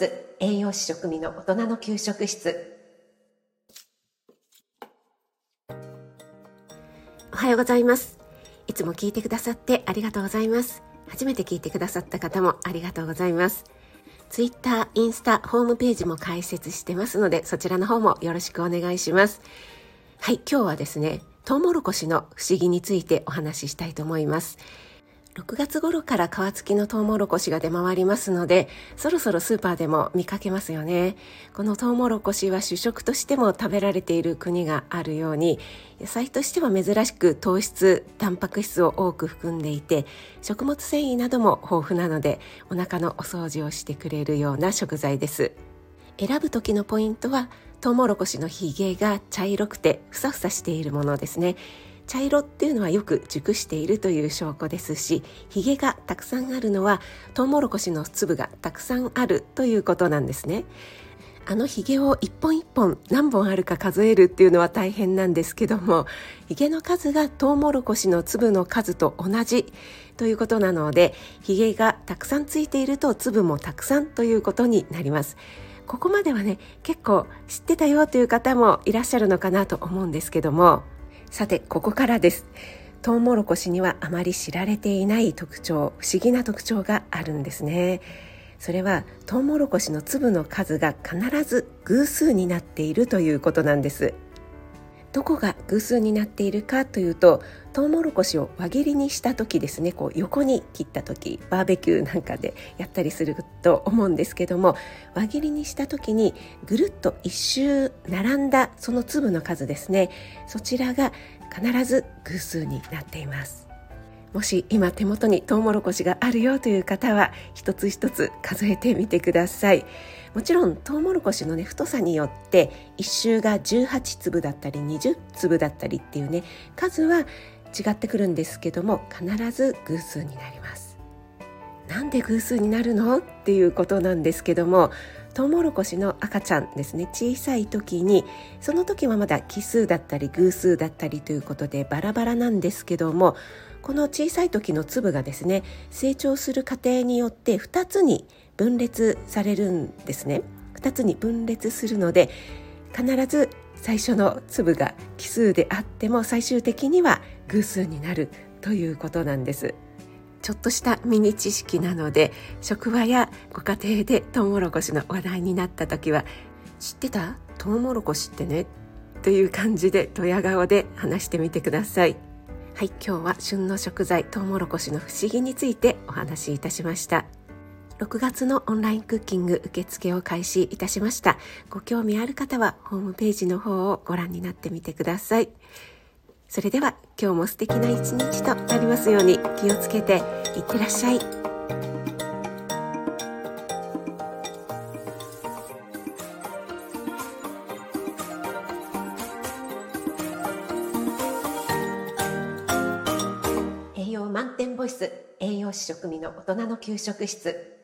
ス栄養士食味の大人の給食室。おはようございます。いつも聞いてくださってありがとうございます。初めて聞いてくださった方もありがとうございます。ツイッター、インスタ、ホームページも開設してますのでそちらの方もよろしくお願いします。はい、今日はですねトウモロコシの不思議についてお話ししたいと思います。6月頃から皮付きのトウモロコシが出回りますので、そろそろスーパーでも見かけますよね。このトウモロコシは主食としても食べられている国があるように、野菜としては珍しく糖質、タンパク質を多く含んでいて、食物繊維なども豊富なので、お腹のお掃除をしてくれるような食材です。選ぶ時のポイントは、トウモロコシのヒゲが茶色くてふさふさしているものですね。茶色っていうのはよく熟しているという証拠ですしヒゲがたくさんあるのはトウモロコシの粒がたくさんあるということなんですね。あのヒゲを一本一本何本あるか数えるっていうのは大変なんですけどもヒゲの数がトウモロコシの粒の数と同じということなのでヒゲがたくさんついていると粒もたくさんということになります。ここまではね結構知ってたよという方もいらっしゃるのかなと思うんですけどもさてここからです。トウモロコシにはあまり知られていない特徴不思議な特徴があるんですね。それはトウモロコシの粒の数が必ず偶数になっているということなんです。どこが偶数になっているかというとトウモロコシを輪切りにした時ですね。こう横に切った時バーベキューなんかでやったりすると思うんですけども輪切りにした時にぐるっと一周並んだその粒の数ですね。そちらが必ず偶数になっています。もし今手元にトウモロコシがあるよという方は一つ一つ数えてみてください。もちろんトウモロコシのね太さによって1周が18粒だったり20粒だったりっていうね数は違ってくるんですけども必ず偶数になります。なんで偶数になるのっていうことなんですけどもトウモロコシの赤ちゃんですね小さい時にその時はまだ奇数だったり偶数だったりということでバラバラなんですけどもこの小さい時の粒がですね成長する過程によって2つに分裂されるんですね。2つに分裂するので必ず最初の粒が奇数であっても最終的には偶数になるということなんです。ちょっとしたミニ知識なので職場やご家庭でトウモロコシの話題になった時は知ってた？トウモロコシってね？という感じでドヤ顔で話してみてください。はい今日は旬の食材トウモロコシの不思議についてお話しいたしました6月のオンラインクッキング受付を開始いたしました。ご興味ある方はホームページの方をご覧になってみてください。それでは今日も素敵な一日となりますように気をつけていってらっしゃい。満点ボイス栄養士食味の大人の給食室。